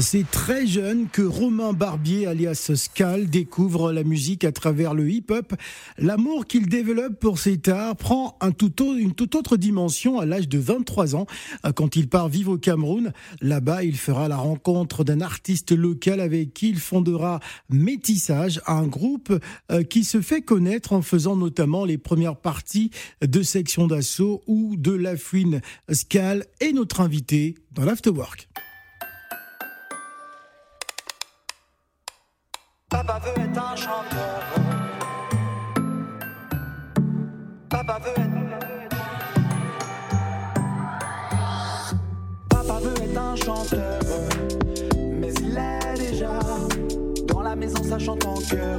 C'est très jeune que Romain Barbier, alias Scal, découvre la musique à travers le hip-hop. L'amour qu'il développe pour cet art prend une toute autre dimension à l'âge de 23 ans, quand il part vivre au Cameroun. Là-bas, il fera la rencontre d'un artiste local avec qui il fondera Métissage, un groupe euh, qui se fait connaître en faisant notamment les premières parties de Section d'Assaut ou de La Fouine. Scal est notre invité dans l'Afterwork. Papa veut être un chanteur. Papa veut être. Papa veut être un chanteur. Mais il est déjà dans la maison, ça chante en cœur.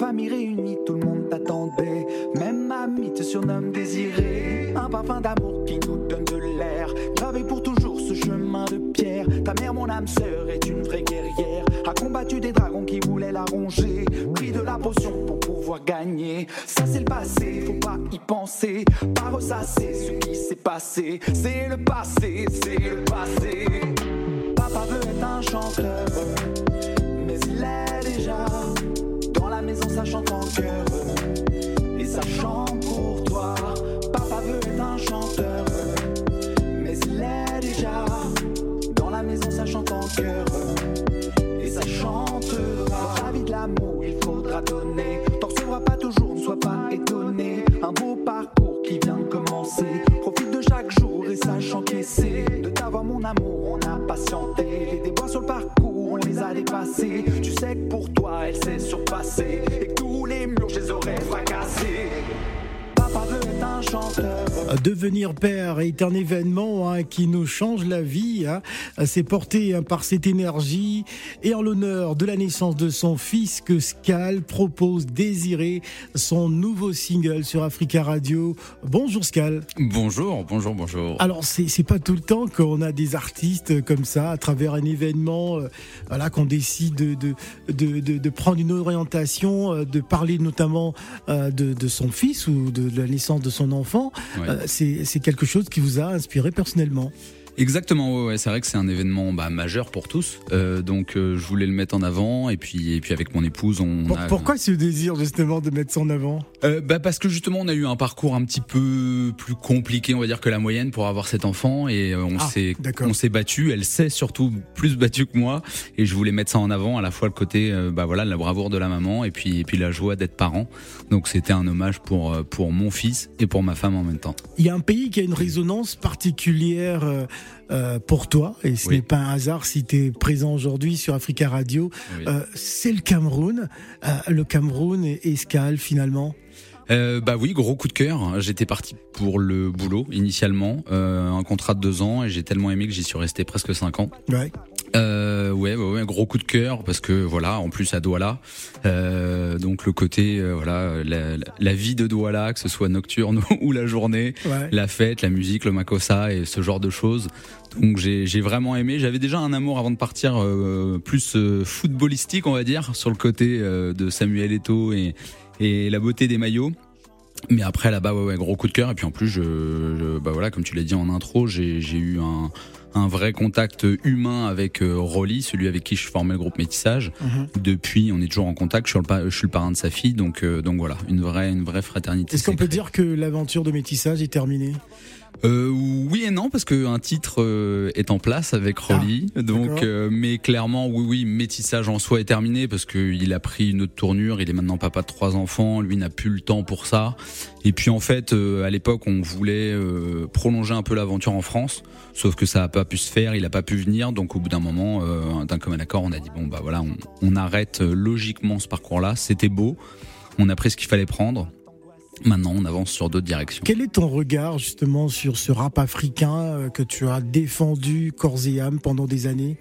Famille réunie, tout le monde t'attendait. Même mamie te surnomme désiré. Un parfum d'amour qui nous donne de l'air. Gravé pour toujours ce chemin de pierre. Ta mère, mon âme sœur, est une vraie guerrière. A combattu des dragons qui voulaient la ronger. Pris de la potion pour pouvoir gagner. Ça, c'est le passé, faut pas y penser. Pas ressasser ce qui s'est passé. C'est le passé, c'est le passé. Papa veut être un chanteur ça chante en cœur. Et ça chante pour toi. Papa veut être un chanteur. Mais il est déjà. Dans la maison, ça chante en cœur. Et ça chantera. La vie de l'amour, il faudra donner. Devenir père est un événement hein, qui nous change la vie. Hein. C'est porté hein, par cette énergie et en l'honneur de la naissance de son fils que Scal propose Désirer, son nouveau single sur Africa Radio. Bonjour Scal. Bonjour, bonjour, bonjour. Alors c'est pas tout le temps qu'on a des artistes comme ça à travers un événement, euh, voilà, qu'on décide de de, de, de, prendre une orientation, euh, de parler notamment euh, de, de, son fils ou de, la naissance de son enfant. Euh, c'est quelque chose qui vous a inspiré personnellement. Exactement, ouais, c'est vrai que c'est un événement bah, majeur pour tous, euh, donc euh, je voulais le mettre en avant et puis et puis avec mon épouse on. Pourquoi ce désir justement de mettre ça en avant? Euh, bah parce que justement on a eu un parcours un petit peu plus compliqué, on va dire que la moyenne pour avoir cet enfant et on ah, s'est on s'est battu, elle s'est surtout plus battue que moi et je voulais mettre ça en avant à la fois le côté bah voilà la bravoure de la maman et puis et puis la joie d'être parent, donc c'était un hommage pour pour mon fils et pour ma femme en même temps. Il y a un pays qui a une résonance particulière euh, pour toi, et ce n'est pas un hasard si tu es présent aujourd'hui sur Africa Radio, euh, c'est le Cameroun. Euh, le Cameroun et Escale finalement euh, bah oui, gros coup de cœur. J'étais parti pour le boulot initialement, euh, un contrat de deux ans, et j'ai tellement aimé que j'y suis resté presque cinq ans. Ouais. Euh, ouais, ouais, ouais, gros coup de cœur parce que voilà, en plus à Douala, euh, donc le côté euh, voilà, la, la, vie de Douala, que ce soit nocturne ou la journée, la fête, la musique, le makossa et ce genre de choses. Donc j'ai vraiment aimé. J'avais déjà un amour avant de partir euh, plus euh, footballistique, on va dire, sur le côté de Samuel Eto'o et et la beauté des maillots. Mais après là-bas, ouais, ouais, gros coup de cœur. Et puis en plus, je, bah voilà, comme tu l'as dit en intro, j'ai eu un, un vrai contact humain avec euh, Rolly, celui avec qui je formais le groupe Métissage. Mhm. Depuis, on est toujours en contact. Je suis le, je suis le parrain de sa fille, donc euh, donc voilà, une vraie une vraie fraternité. Est-ce qu'on peut dire que l'aventure de Métissage est terminée? Euh, oui et non parce que un titre euh, est en place avec ah, Rolly, donc euh, mais clairement oui oui métissage en soi est terminé parce que il a pris une autre tournure, il est maintenant papa de trois enfants, lui n'a plus le temps pour ça. Et puis en fait à l'époque on voulait prolonger un peu l'aventure en France, sauf que ça a pas pu se faire, il a pas pu venir, donc au bout d'un moment d'un commun accord on a dit bon bah voilà on, on arrête logiquement ce parcours là, c'était beau, on a pris ce qu'il fallait prendre Maintenant, on avance sur d'autres directions. Quel est ton regard justement sur ce rap africain euh, que tu as défendu corps et âme pendant des années?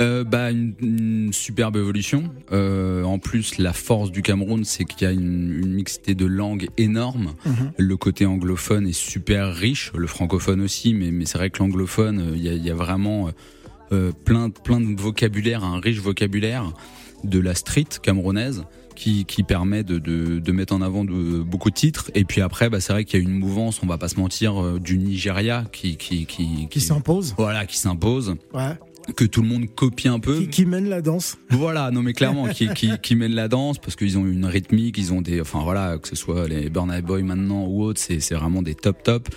Euh, bah, une, superbe évolution. Euh, en plus, la force du Cameroun, c'est qu'il y a une, une, mixité de langues énorme. Mhm. Le côté anglophone est super riche, le francophone aussi, mais, mais c'est vrai que l'anglophone, euh, il y a, y a, vraiment euh, plein, plein de vocabulaire, un riche vocabulaire de la street camerounaise. Qui, qui, permet de, de, de, mettre en avant de, beaucoup de titres. Et puis après, bah, c'est vrai qu'il y a une mouvance, on va pas se mentir, du Nigeria qui qui qui, qui, s'impose. Voilà, qui s'impose. Ouais que tout le monde copie un peu. Qui, qui mène la danse. Voilà, non mais clairement, qui, qui, qui mène la danse parce qu'ils ont une rythmique, ils ont des, enfin voilà, que ce soit les Burna Boy maintenant ou autres, c'est c'est vraiment des top top.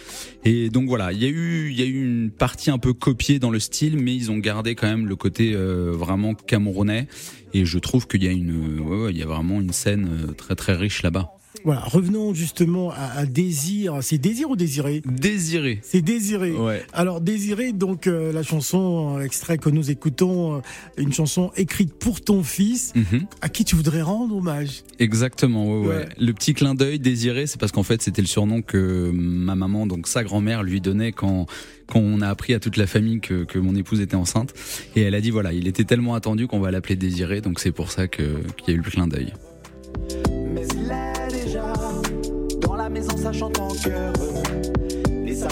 Et donc voilà, il y a eu il y a eu une partie un peu copiée dans le style, mais ils ont gardé quand même le côté euh, vraiment camerounais. Et je trouve qu'il y a une, ouais, ouais, il y a vraiment une scène euh, très très riche là-bas. Voilà, revenons justement à, Désir. C'est Désir ou Désiré? Désiré. C'est Désiré. Ouais. Alors Désiré, donc euh, la chanson euh, extrait que nous écoutons, euh, une chanson écrite pour ton fils, mhm. à qui tu voudrais rendre hommage? Exactement. Ouais, ouais. Le petit clin d'œil Désiré, c'est parce qu'en fait c'était le surnom que ma maman, donc sa grand-mère, lui donnait quand quand on a appris à toute la famille que, que mon épouse était enceinte. Et elle a dit voilà, il était tellement attendu qu'on va l'appeler Désiré, donc c'est pour ça qu'il y a eu le clin d'œil. Ça chante en cœur. Et ça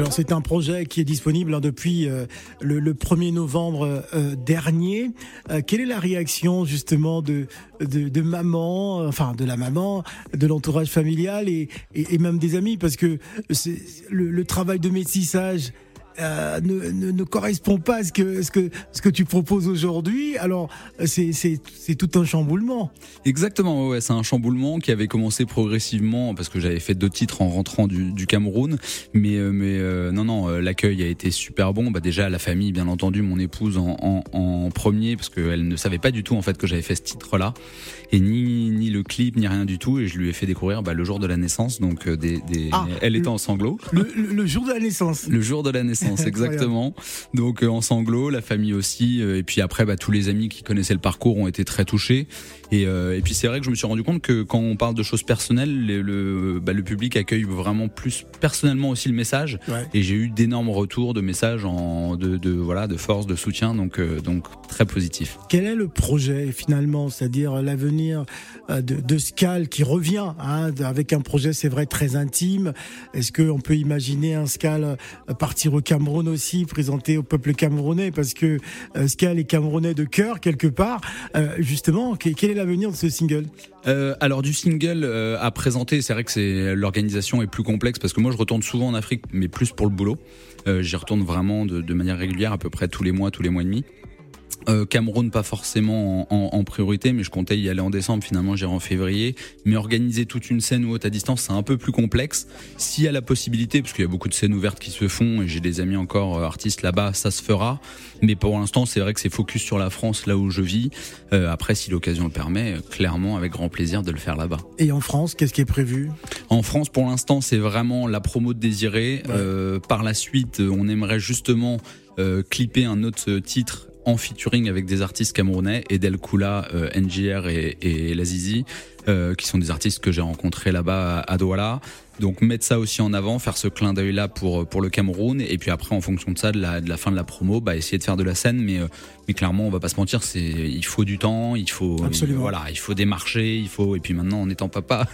Alors c'est un projet qui est disponible hein, depuis euh, le, 1er novembre euh, dernier. Euh, quelle est la réaction justement de, de, maman, enfin de la maman, de l'entourage familial et, et, même des amis? Parce que le, le travail de métissage euh, ne, ne, ne, correspond pas à ce que, ce que, ce que tu proposes aujourd'hui, alors c'est, c'est, tout un chamboulement. Exactement, ouais, c'est un chamboulement qui avait commencé progressivement parce que j'avais fait deux titres en rentrant du, du Cameroun, mais, euh, mais euh, non, non, l'accueil a été super bon. Bah déjà la famille, bien entendu, mon épouse en, en, en premier parce qu'elle ne savait pas du tout en fait que j'avais fait ce titre-là et ni, ni le clip ni rien du tout et je lui ai fait découvrir bah, le jour de la naissance, donc des, des... Ah, elle était en sanglots. Le, le jour de la naissance. Le jour de la naissance exactement. Donc euh, en sanglots, la famille aussi, euh, et puis après, bah, tous les amis qui connaissaient le parcours ont été très touchés. Et, euh, et puis c'est vrai que je me suis rendu compte que quand on parle de choses personnelles, le, le, bah, le public accueille vraiment plus personnellement aussi le message. Et j'ai eu d'énormes retours de messages en, de, de, voilà, de force, de soutien, donc, donc très positif. Quel est le projet finalement, c'est-à-dire l'avenir de, de Scal qui revient hein, avec un projet, c'est vrai, très intime. Est-ce qu'on peut imaginer un Scal partir au Cameroun aussi, présenté au peuple camerounais, parce que euh, Scal est camerounais de cœur quelque part. Euh, justement, quel est l'avenir de ce single? Euh, alors du single euh, à présenter, c'est vrai que c'est l'organisation est plus complexe parce que moi je retourne souvent en Afrique, mais plus pour le boulot. J'y retourne vraiment de, de, manière régulière, à peu près tous les mois, tous les mois et demi. Euh, Cameroun pas forcément en, en, priorité, mais je comptais y aller en décembre. Finalement, j'irai en février. Mais organiser toute une scène ou haute à distance, c'est un peu plus complexe. S'il y a la possibilité, parce qu'il y a beaucoup de scènes ouvertes qui se font, et j'ai des amis encore euh, artistes là-bas, ça se fera. Mais pour l'instant, c'est vrai que c'est focus sur la France, là où je vis. Euh, après, si l'occasion le permet, euh, clairement, avec grand plaisir de le faire là-bas. Et en France, qu'est-ce qui est prévu? En France, pour l'instant, c'est vraiment la promo de Désiré. par la suite, on aimerait justement clipper un autre titre en featuring avec des artistes camerounais, Edel Kula, euh, NGR et, Lazizi, euh, qui sont des artistes que j'ai rencontrés là-bas à Douala. Donc mettre ça aussi en avant, faire ce clin d'œil là pour pour le Cameroun et puis après en fonction de ça, de la, de la fin de la promo, bah essayer de faire de la scène, mais euh, mais clairement on va pas se mentir, c'est il faut du temps, il faut Absolument. voilà, il faut démarcher, il faut et puis maintenant en étant papa,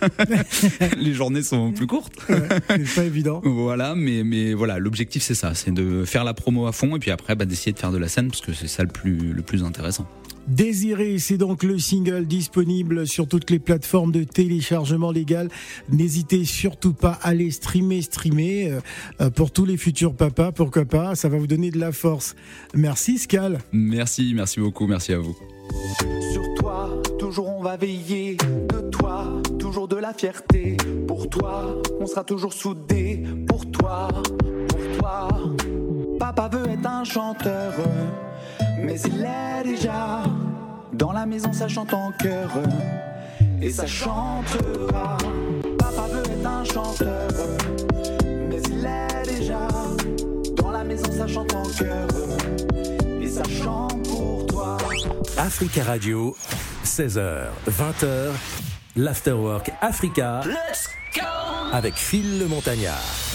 les journées sont plus courtes. c'est pas évident. Voilà, mais mais voilà, l'objectif c'est ça, c'est de faire la promo à fond et puis après bah, d'essayer de faire de la scène parce que c'est ça le plus le plus intéressant. Désiré, c'est donc le single disponible sur toutes les plateformes de téléchargement légal. N'hésitez surtout pas à aller streamer, streamer euh, euh, pour tous les futurs papas, pourquoi pas, ça va vous donner de la force. Merci Scal. Merci, merci beaucoup, merci à vous. Sur toi, toujours on va veiller, de toi, toujours de la fierté. Pour toi, on sera toujours soudés, pour toi, pour toi. Papa veut être un chanteur mais il est déjà dans la maison, ça chante en cœur et ça chantera. Papa veut être est un chanteur, mais il est déjà dans la maison, ça chante en cœur. Et ça chante pour toi. Africa Radio, 16h, 20h, l'Afterwork Africa. Let's go! Avec Phil le Montagnard.